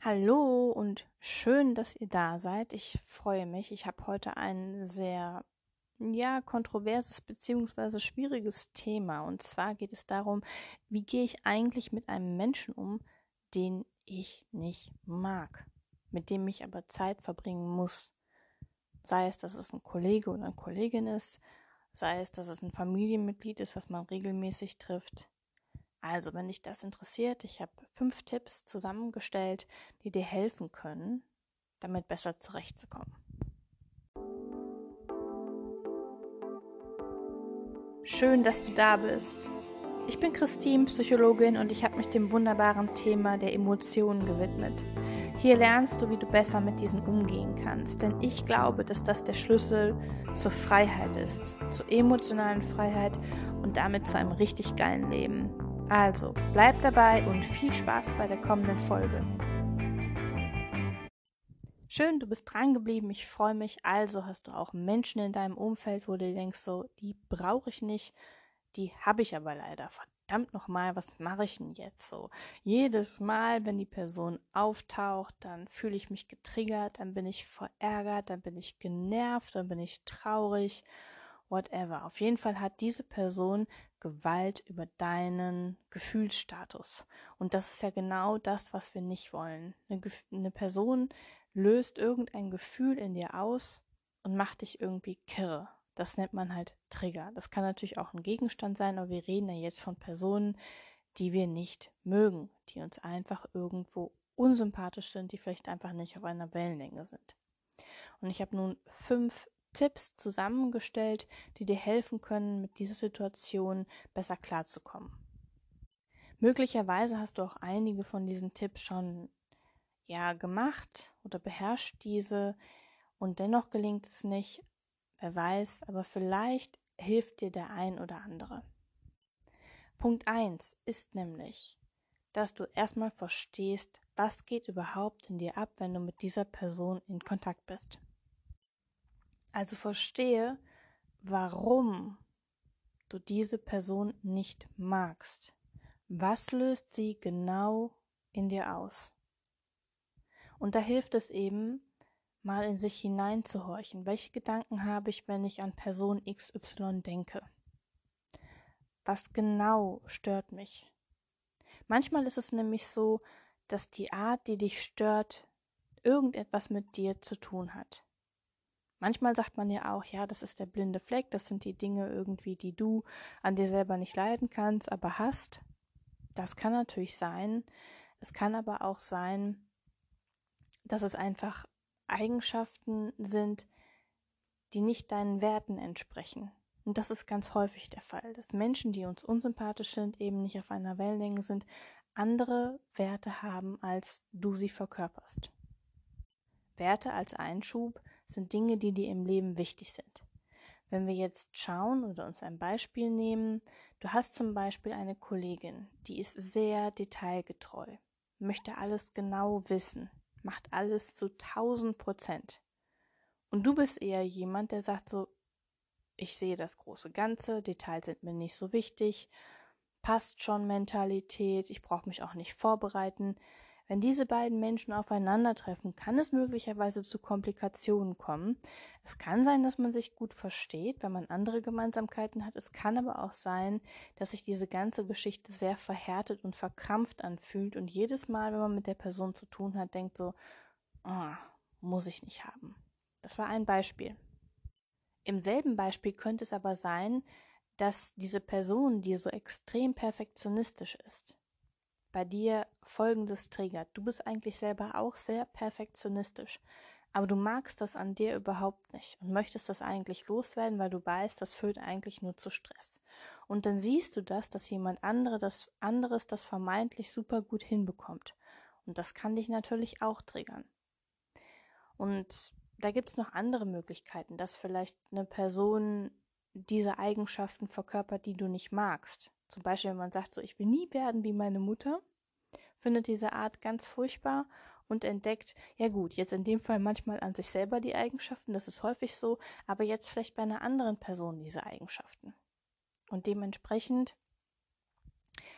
Hallo und schön, dass ihr da seid. Ich freue mich. Ich habe heute ein sehr, ja, kontroverses bzw. schwieriges Thema. Und zwar geht es darum, wie gehe ich eigentlich mit einem Menschen um, den ich nicht mag, mit dem ich aber Zeit verbringen muss. Sei es, dass es ein Kollege oder eine Kollegin ist, sei es, dass es ein Familienmitglied ist, was man regelmäßig trifft, also, wenn dich das interessiert, ich habe fünf Tipps zusammengestellt, die dir helfen können, damit besser zurechtzukommen. Schön, dass du da bist. Ich bin Christine, Psychologin, und ich habe mich dem wunderbaren Thema der Emotionen gewidmet. Hier lernst du, wie du besser mit diesen umgehen kannst, denn ich glaube, dass das der Schlüssel zur Freiheit ist, zur emotionalen Freiheit und damit zu einem richtig geilen Leben. Also, bleib dabei und viel Spaß bei der kommenden Folge. Schön, du bist dran geblieben. Ich freue mich. Also hast du auch Menschen in deinem Umfeld, wo du denkst, so, die brauche ich nicht, die habe ich aber leider. Verdammt nochmal, was mache ich denn jetzt so? Jedes Mal, wenn die Person auftaucht, dann fühle ich mich getriggert, dann bin ich verärgert, dann bin ich genervt, dann bin ich traurig whatever. Auf jeden Fall hat diese Person Gewalt über deinen Gefühlsstatus. Und das ist ja genau das, was wir nicht wollen. Eine, eine, Person löst irgendein Gefühl in dir aus und macht dich irgendwie kirre. Das nennt man halt Trigger. Das kann natürlich auch ein Gegenstand sein, aber wir reden ja jetzt von Personen, die wir nicht mögen, die uns einfach irgendwo unsympathisch sind, die vielleicht einfach nicht auf einer Wellenlänge sind. Und ich habe nun fünf Tipps zusammengestellt, die dir helfen können, mit dieser Situation besser klarzukommen. Möglicherweise hast du auch einige von diesen Tipps schon ja gemacht oder beherrscht diese und dennoch gelingt es nicht. Wer weiß, aber vielleicht hilft dir der ein oder andere. Punkt 1 ist nämlich, dass du erstmal verstehst, was geht überhaupt in dir ab, wenn du mit dieser Person in Kontakt bist. Also verstehe, warum du diese Person nicht magst. Was löst sie genau in dir aus? Und da hilft es eben, mal in sich hineinzuhorchen. Welche Gedanken habe ich, wenn ich an Person XY denke? Was genau stört mich? Manchmal ist es nämlich so, dass die Art, die dich stört, irgendetwas mit dir zu tun hat. Manchmal sagt man ja auch, ja, das ist der blinde Fleck, das sind die Dinge irgendwie, die du an dir selber nicht leiden kannst, aber hast. Das kann natürlich sein. Es kann aber auch sein, dass es einfach Eigenschaften sind, die nicht deinen Werten entsprechen. Und das ist ganz häufig der Fall, dass Menschen, die uns unsympathisch sind, eben nicht auf einer Wellenlänge sind, andere Werte haben, als du sie verkörperst. Werte als Einschub sind Dinge, die dir im Leben wichtig sind. Wenn wir jetzt schauen oder uns ein Beispiel nehmen, du hast zum Beispiel eine Kollegin, die ist sehr detailgetreu, möchte alles genau wissen, macht alles zu 1000 Prozent. Und du bist eher jemand, der sagt so, ich sehe das große Ganze, Details sind mir nicht so wichtig, passt schon Mentalität, ich brauche mich auch nicht vorbereiten. Wenn diese beiden Menschen aufeinandertreffen, kann es möglicherweise zu Komplikationen kommen. Es kann sein, dass man sich gut versteht, wenn man andere Gemeinsamkeiten hat. Es kann aber auch sein, dass sich diese ganze Geschichte sehr verhärtet und verkrampft anfühlt und jedes Mal, wenn man mit der Person zu tun hat, denkt so, oh, muss ich nicht haben. Das war ein Beispiel. Im selben Beispiel könnte es aber sein, dass diese Person, die so extrem perfektionistisch ist, bei dir Folgendes triggert. Du bist eigentlich selber auch sehr perfektionistisch, aber du magst das an dir überhaupt nicht und möchtest das eigentlich loswerden, weil du weißt, das führt eigentlich nur zu Stress. Und dann siehst du das, dass jemand andere das, anderes das vermeintlich super gut hinbekommt. Und das kann dich natürlich auch triggern. Und da gibt es noch andere Möglichkeiten, dass vielleicht eine Person diese Eigenschaften verkörpert, die du nicht magst. Zum Beispiel, wenn man sagt, so, ich will nie werden wie meine Mutter, findet diese Art ganz furchtbar und entdeckt, ja gut, jetzt in dem Fall manchmal an sich selber die Eigenschaften, das ist häufig so, aber jetzt vielleicht bei einer anderen Person diese Eigenschaften. Und dementsprechend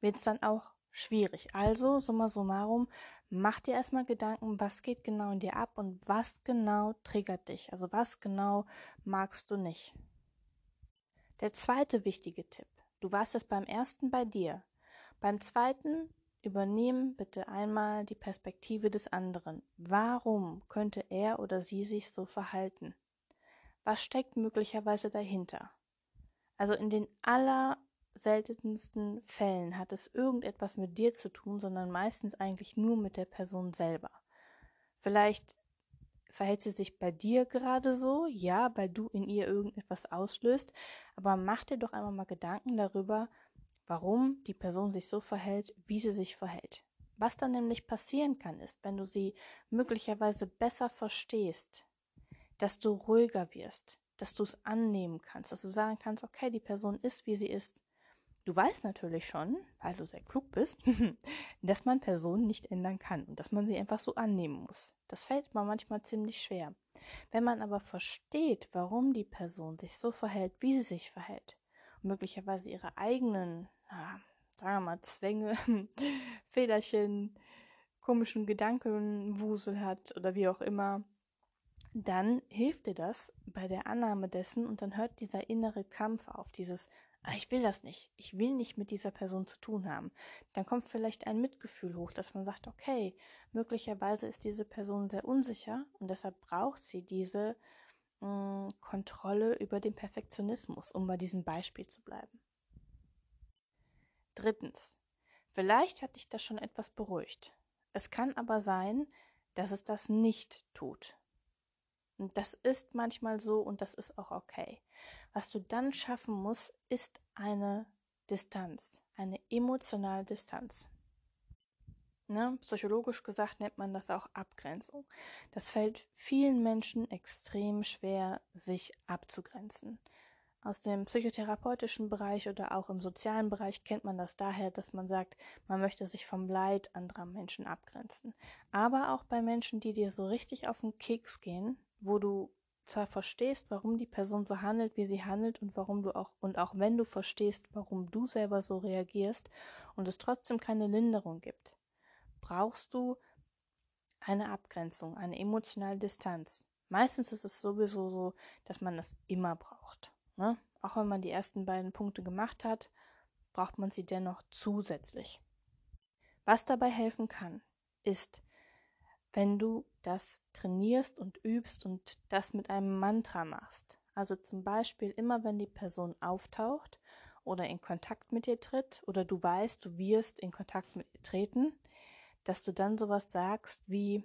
wird es dann auch schwierig. Also, summa summarum, mach dir erstmal Gedanken, was geht genau in dir ab und was genau triggert dich. Also, was genau magst du nicht. Der zweite wichtige Tipp. Du warst es beim ersten bei dir. Beim zweiten übernehmen bitte einmal die Perspektive des anderen. Warum könnte er oder sie sich so verhalten? Was steckt möglicherweise dahinter? Also in den aller seltensten Fällen hat es irgendetwas mit dir zu tun, sondern meistens eigentlich nur mit der Person selber. Vielleicht verhält sie sich bei dir gerade so, ja, weil du in ihr irgendetwas auslöst, aber mach dir doch einmal mal Gedanken darüber, warum die Person sich so verhält, wie sie sich verhält. Was dann nämlich passieren kann, ist, wenn du sie möglicherweise besser verstehst, dass du ruhiger wirst, dass du es annehmen kannst, dass du sagen kannst, okay, die Person ist, wie sie ist, Du weißt natürlich schon, weil du sehr klug bist, dass man Personen nicht ändern kann und dass man sie einfach so annehmen muss. Das fällt mir manchmal ziemlich schwer. Wenn man aber versteht, warum die Person sich so verhält, wie sie sich verhält, und möglicherweise ihre eigenen, ja, sagen wir mal, Zwänge, Federchen, komischen Gedankenwusel hat oder wie auch immer, dann hilft dir das bei der Annahme dessen und dann hört dieser innere Kampf auf, dieses ich will das nicht, ich will nicht mit dieser Person zu tun haben, dann kommt vielleicht ein Mitgefühl hoch, dass man sagt, okay, möglicherweise ist diese Person sehr unsicher und deshalb braucht sie diese mh, mm, Kontrolle über den Perfektionismus, um bei diesem Beispiel zu bleiben. Drittens, vielleicht hat dich das schon etwas beruhigt. Es kann aber sein, dass es das nicht tut. Und das ist manchmal so und das ist auch okay. Was du dann schaffen musst, ist eine Distanz, eine emotionale Distanz. Ne? Psychologisch gesagt nennt man das auch Abgrenzung. Das fällt vielen Menschen extrem schwer, sich abzugrenzen. Aus dem psychotherapeutischen Bereich oder auch im sozialen Bereich kennt man das daher, dass man sagt, man möchte sich vom Leid anderer Menschen abgrenzen. Aber auch bei Menschen, die dir so richtig auf den Keks gehen, wo du zwar verstehst, warum die Person so handelt, wie sie handelt und warum du auch und auch wenn du verstehst, warum du selber so reagierst und es trotzdem keine Linderung gibt, brauchst du eine Abgrenzung, eine emotionale Distanz. Meistens ist es sowieso so, dass man das immer braucht. Ne? Auch wenn man die ersten beiden Punkte gemacht hat, braucht man sie dennoch zusätzlich. Was dabei helfen kann, ist, wenn du das trainierst und übst und das mit einem Mantra machst. Also zum Beispiel immer, wenn die Person auftaucht oder in Kontakt mit dir tritt oder du weißt, du wirst in Kontakt mit ihr treten, dass du dann sowas sagst wie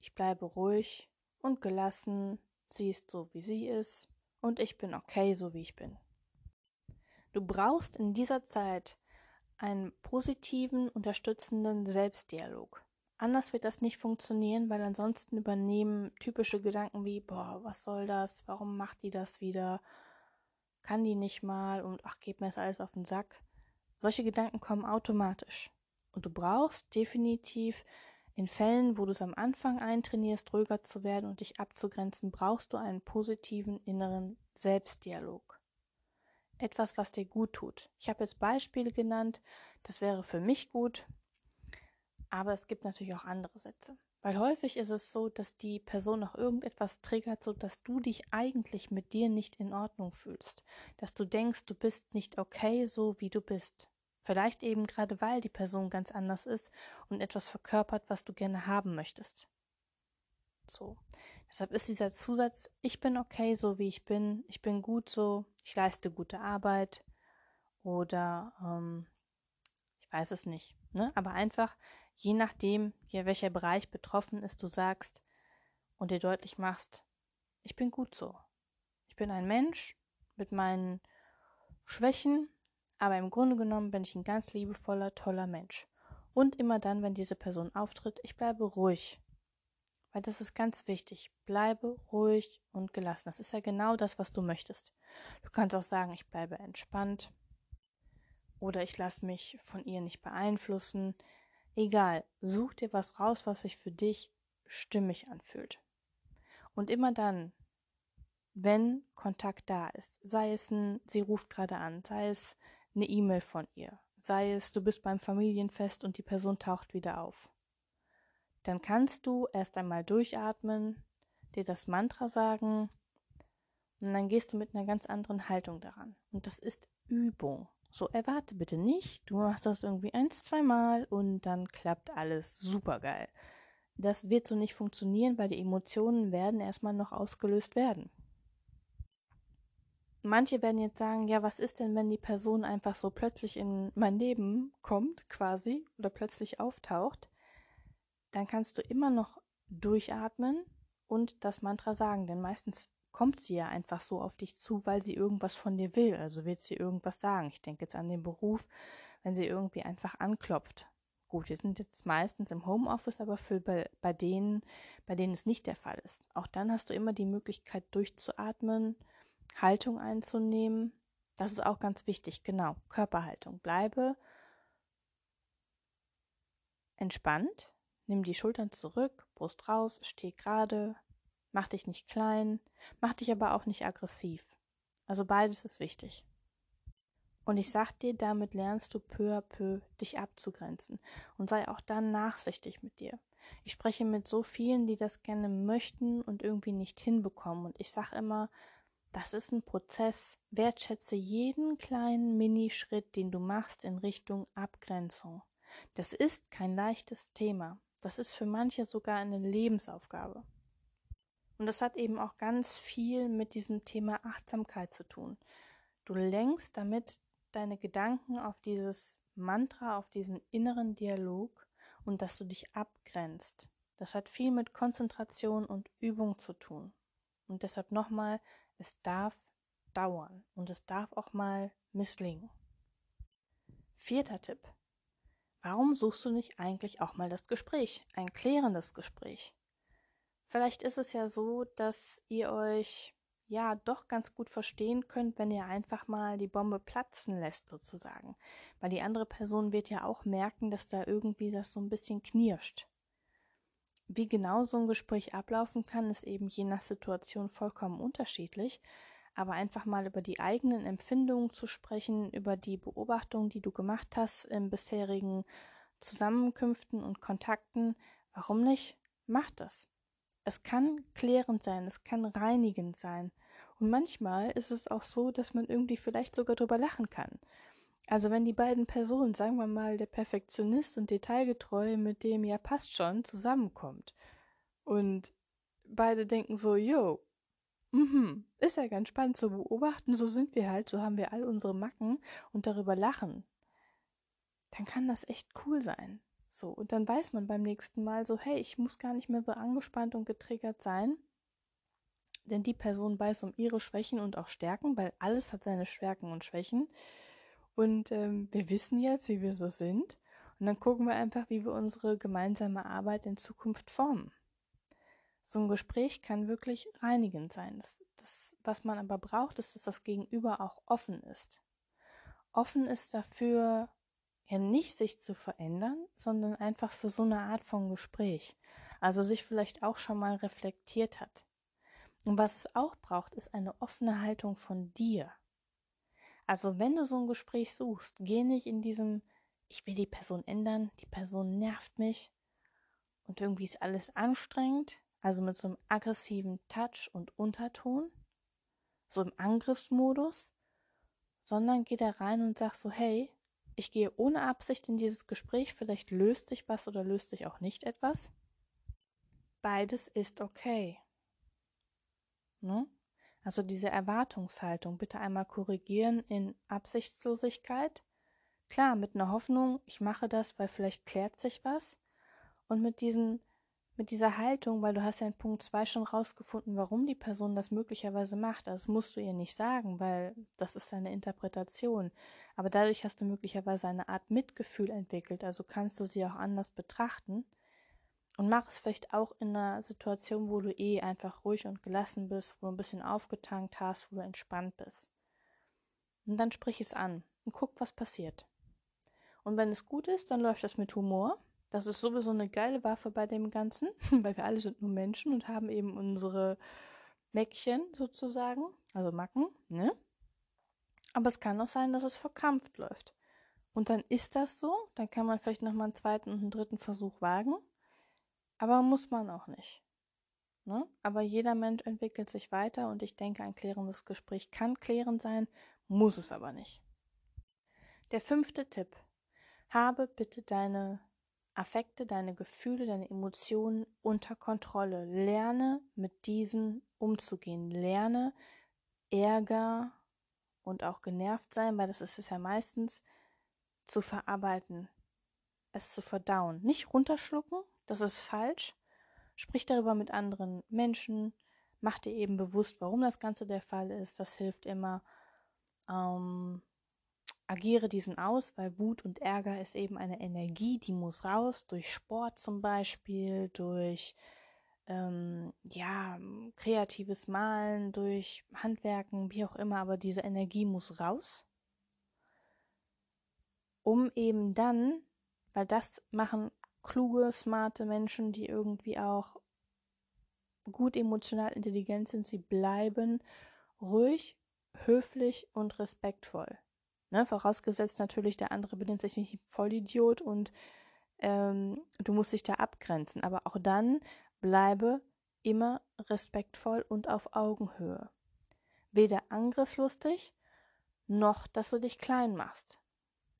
ich bleibe ruhig und gelassen, sie ist so, wie sie ist und ich bin okay, so wie ich bin. Du brauchst in dieser Zeit einen positiven, unterstützenden Selbstdialog. Anders wird das nicht funktionieren, weil ansonsten übernehmen typische Gedanken wie, boah, was soll das? Warum macht die das wieder? Kann die nicht mal? Und ach, geht mir das alles auf den Sack. Solche Gedanken kommen automatisch. Und du brauchst definitiv in Fällen, wo du es am Anfang eintrainierst, ruhiger zu werden und dich abzugrenzen, brauchst du einen positiven inneren Selbstdialog. Etwas, was dir gut tut. Ich habe jetzt Beispiele genannt. Das wäre für mich gut, aber es gibt natürlich auch andere Sätze. Weil häufig ist es so, dass die Person noch irgendetwas triggert, so dass du dich eigentlich mit dir nicht in Ordnung fühlst. Dass du denkst, du bist nicht okay, so wie du bist. Vielleicht eben gerade weil die Person ganz anders ist und etwas verkörpert, was du gerne haben möchtest. So. Deshalb ist dieser Zusatz, ich bin okay, so wie ich bin, ich bin gut so, ich leiste gute Arbeit oder ähm, ich weiß es nicht. Ne? Aber einfach je nachdem, ja, welcher Bereich betroffen ist, du sagst und dir deutlich machst, ich bin gut so. Ich bin ein Mensch mit meinen Schwächen, aber im Grunde genommen bin ich ein ganz liebevoller, toller Mensch. Und immer dann, wenn diese Person auftritt, ich bleibe ruhig. Weil das ist ganz wichtig. Bleibe ruhig und gelassen. Das ist ja genau das, was du möchtest. Du kannst auch sagen, ich bleibe entspannt. Oder ich lasse mich von ihr nicht beeinflussen. Egal, such dir was raus, was sich für dich stimmig anfühlt. Und immer dann, wenn Kontakt da ist, sei es ein, sie ruft gerade an, sei es eine E-Mail von ihr, sei es, du bist beim Familienfest und die Person taucht wieder auf. Dann kannst du erst einmal durchatmen, dir das Mantra sagen und dann gehst du mit einer ganz anderen Haltung daran. Und das ist Übung. So erwarte bitte nicht, du machst das irgendwie eins, zweimal und dann klappt alles super geil. Das wird so nicht funktionieren, weil die Emotionen werden erstmal noch ausgelöst werden. Manche werden jetzt sagen, ja, was ist denn, wenn die Person einfach so plötzlich in mein Leben kommt, quasi, oder plötzlich auftaucht? Dann kannst du immer noch durchatmen und das Mantra sagen, denn meistens kommt sie ja einfach so auf dich zu, weil sie irgendwas von dir will, also wird sie irgendwas sagen. Ich denke jetzt an den Beruf, wenn sie irgendwie einfach anklopft. Gut, wir sind jetzt meistens im Homeoffice, aber für bei, bei denen, bei denen es nicht der Fall ist. Auch dann hast du immer die Möglichkeit durchzuatmen, Haltung einzunehmen. Das ist auch ganz wichtig, genau. Körperhaltung. Bleibe entspannt, nimm die Schultern zurück, Brust raus, steh gerade, mach dich nicht klein, mach dich aber auch nicht aggressiv. Also beides ist wichtig. Und ich sag dir, damit lernst du peu à peu dich abzugrenzen und sei auch dann nachsichtig mit dir. Ich spreche mit so vielen, die das gerne möchten und irgendwie nicht hinbekommen. Und ich sag immer, das ist ein Prozess. Wertschätze jeden kleinen Minischritt, den du machst in Richtung Abgrenzung. Das ist kein leichtes Thema. Das ist für manche sogar eine Lebensaufgabe. Und das hat eben auch ganz viel mit diesem Thema Achtsamkeit zu tun. Du lenkst damit deine Gedanken auf dieses Mantra, auf diesen inneren Dialog und dass du dich abgrenzt. Das hat viel mit Konzentration und Übung zu tun. Und deshalb nochmal, es darf dauern und es darf auch mal misslingen. Vierter Tipp. Warum suchst du nicht eigentlich auch mal das Gespräch, ein klärendes Gespräch? Vielleicht ist es ja so, dass ihr euch ja doch ganz gut verstehen könnt, wenn ihr einfach mal die Bombe platzen lässt sozusagen. Weil die andere Person wird ja auch merken, dass da irgendwie das so ein bisschen knirscht. Wie genau so ein Gespräch ablaufen kann, ist eben je nach Situation vollkommen unterschiedlich. Aber einfach mal über die eigenen Empfindungen zu sprechen, über die Beobachtungen, die du gemacht hast in bisherigen Zusammenkünften und Kontakten, warum nicht? Mach das. Es kann klärend sein, es kann reinigend sein. Und manchmal ist es auch so, dass man irgendwie vielleicht sogar drüber lachen kann. Also wenn die beiden Personen, sagen wir mal, der Perfektionist und Detailgetreu mit dem ja passt schon, zusammenkommt und beide denken so, yo, mhm, ist ja ganz spannend zu beobachten, so sind wir halt, so haben wir all unsere Macken und darüber lachen, dann kann das echt cool sein. So, und dann weiß man beim nächsten Mal so, hey, ich muss gar nicht mehr so angespannt und getriggert sein, denn die Person weiß um ihre Schwächen und auch Stärken, weil alles hat seine Stärken und Schwächen. Und ähm, wir wissen jetzt, wie wir so sind. Und dann gucken wir einfach, wie wir unsere gemeinsame Arbeit in Zukunft formen. So ein Gespräch kann wirklich reinigend sein. Das, das, was man aber braucht, ist, dass das Gegenüber auch offen ist. Offen ist dafür, ja nicht sich zu verändern, sondern einfach für so eine Art von Gespräch. Also sich vielleicht auch schon mal reflektiert hat. Und was es auch braucht, ist eine offene Haltung von dir. Also wenn du so ein Gespräch suchst, geh nicht in diesem, ich will die Person ändern, die Person nervt mich und irgendwie ist alles anstrengend, also mit so einem aggressiven Touch und Unterton, so im Angriffsmodus, sondern geh da rein und sag so, hey, ich gehe ohne Absicht in dieses Gespräch, vielleicht löst sich was oder löst sich auch nicht etwas. Beides ist okay. Ne? Also diese Erwartungshaltung bitte einmal korrigieren in Absichtslosigkeit. Klar, mit einer Hoffnung, ich mache das, weil vielleicht klärt sich was. Und mit diesem, mit dieser Haltung, weil du hast ja in Punkt 2 schon rausgefunden, warum die Person das möglicherweise macht. Also das musst du ihr nicht sagen, weil das ist seine Interpretation. Aber dadurch hast du möglicherweise eine Art Mitgefühl entwickelt. Also kannst du sie auch anders betrachten. Und mach es vielleicht auch in einer Situation, wo du eh einfach ruhig und gelassen bist, wo du ein bisschen aufgetankt hast, wo du entspannt bist. Und dann sprich es an und guck, was passiert. Und wenn es gut ist, dann läuft das mit Humor. Das ist sowieso eine geile Waffe bei dem Ganzen, weil wir alle sind nur Menschen und haben eben unsere Mäckchen sozusagen, also Macken, ne? Aber es kann auch sein, dass es verkrampft läuft. Und dann ist das so, dann kann man vielleicht nochmal einen zweiten und einen dritten Versuch wagen, aber muss man auch nicht. Ne? Aber jeder Mensch entwickelt sich weiter und ich denke, ein klärendes Gespräch kann klärend sein, muss es aber nicht. Der fünfte Tipp. Habe bitte deine Affekte, deine Gefühle, deine Emotionen unter Kontrolle. Lerne mit diesen umzugehen. Lerne Ärger und auch genervt sein, weil das ist es ja meistens, zu verarbeiten, es zu verdauen. Nicht runterschlucken, das ist falsch. Sprich darüber mit anderen Menschen, mach dir eben bewusst, warum das Ganze der Fall ist. Das hilft immer. Ähm, agiere diesen aus, weil Wut und Ärger ist eben eine Energie, die muss raus, durch Sport zum Beispiel, durch ähm, ja, kreatives Malen, durch Handwerken, wie auch immer, aber diese Energie muss raus, um eben dann, weil das machen kluge, smarte Menschen, die irgendwie auch gut emotional intelligent sind, sie bleiben ruhig, höflich und respektvoll. Ne, vorausgesetzt natürlich, der andere benimmt sich nicht Vollidiot und ähm, du musst dich da abgrenzen. Aber auch dann bleibe immer respektvoll und auf Augenhöhe. Weder angriffslustig, noch dass du dich klein machst.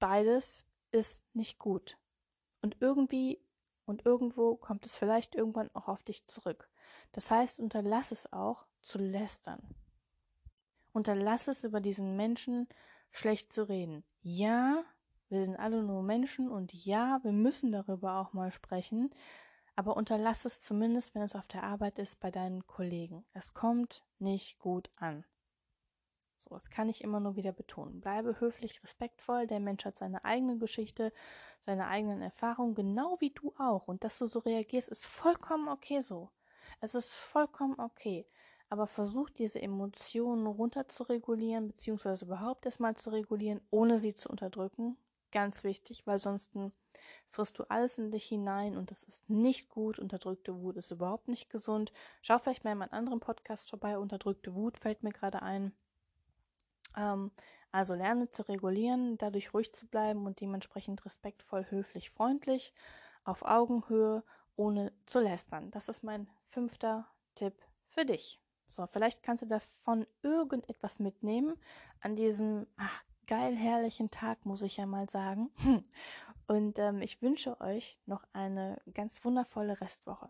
Beides ist nicht gut. Und irgendwie und irgendwo kommt es vielleicht irgendwann auch auf dich zurück. Das heißt, unterlass es auch zu lästern. Unterlass es über diesen Menschen schlecht zu reden. Ja, wir sind alle nur Menschen und ja, wir müssen darüber auch mal sprechen, aber unterlass es zumindest, wenn es auf der Arbeit ist, bei deinen Kollegen. Es kommt nicht gut an. So, das kann ich immer nur wieder betonen. Bleibe höflich, respektvoll. Der Mensch hat seine eigene Geschichte, seine eigenen Erfahrungen, genau wie du auch. Und dass du so reagierst, ist vollkommen okay so. Es ist vollkommen okay aber versuch diese Emotionen runter zu regulieren, beziehungsweise überhaupt erstmal zu regulieren, ohne sie zu unterdrücken. Ganz wichtig, weil sonst frisst du alles in dich hinein und das ist nicht gut. Unterdrückte Wut ist überhaupt nicht gesund. Schau vielleicht mal in meinem anderen Podcast vorbei. Unterdrückte Wut fällt mir gerade ein. Ähm, also lerne zu regulieren, dadurch ruhig zu bleiben und dementsprechend respektvoll, höflich, freundlich, auf Augenhöhe, ohne zu lästern. Das ist mein fünfter Tipp für dich. So, vielleicht kannst du davon irgendetwas mitnehmen an diesem ach, geil herrlichen Tag, muss ich ja mal sagen. Und ähm, ich wünsche euch noch eine ganz wundervolle Restwoche.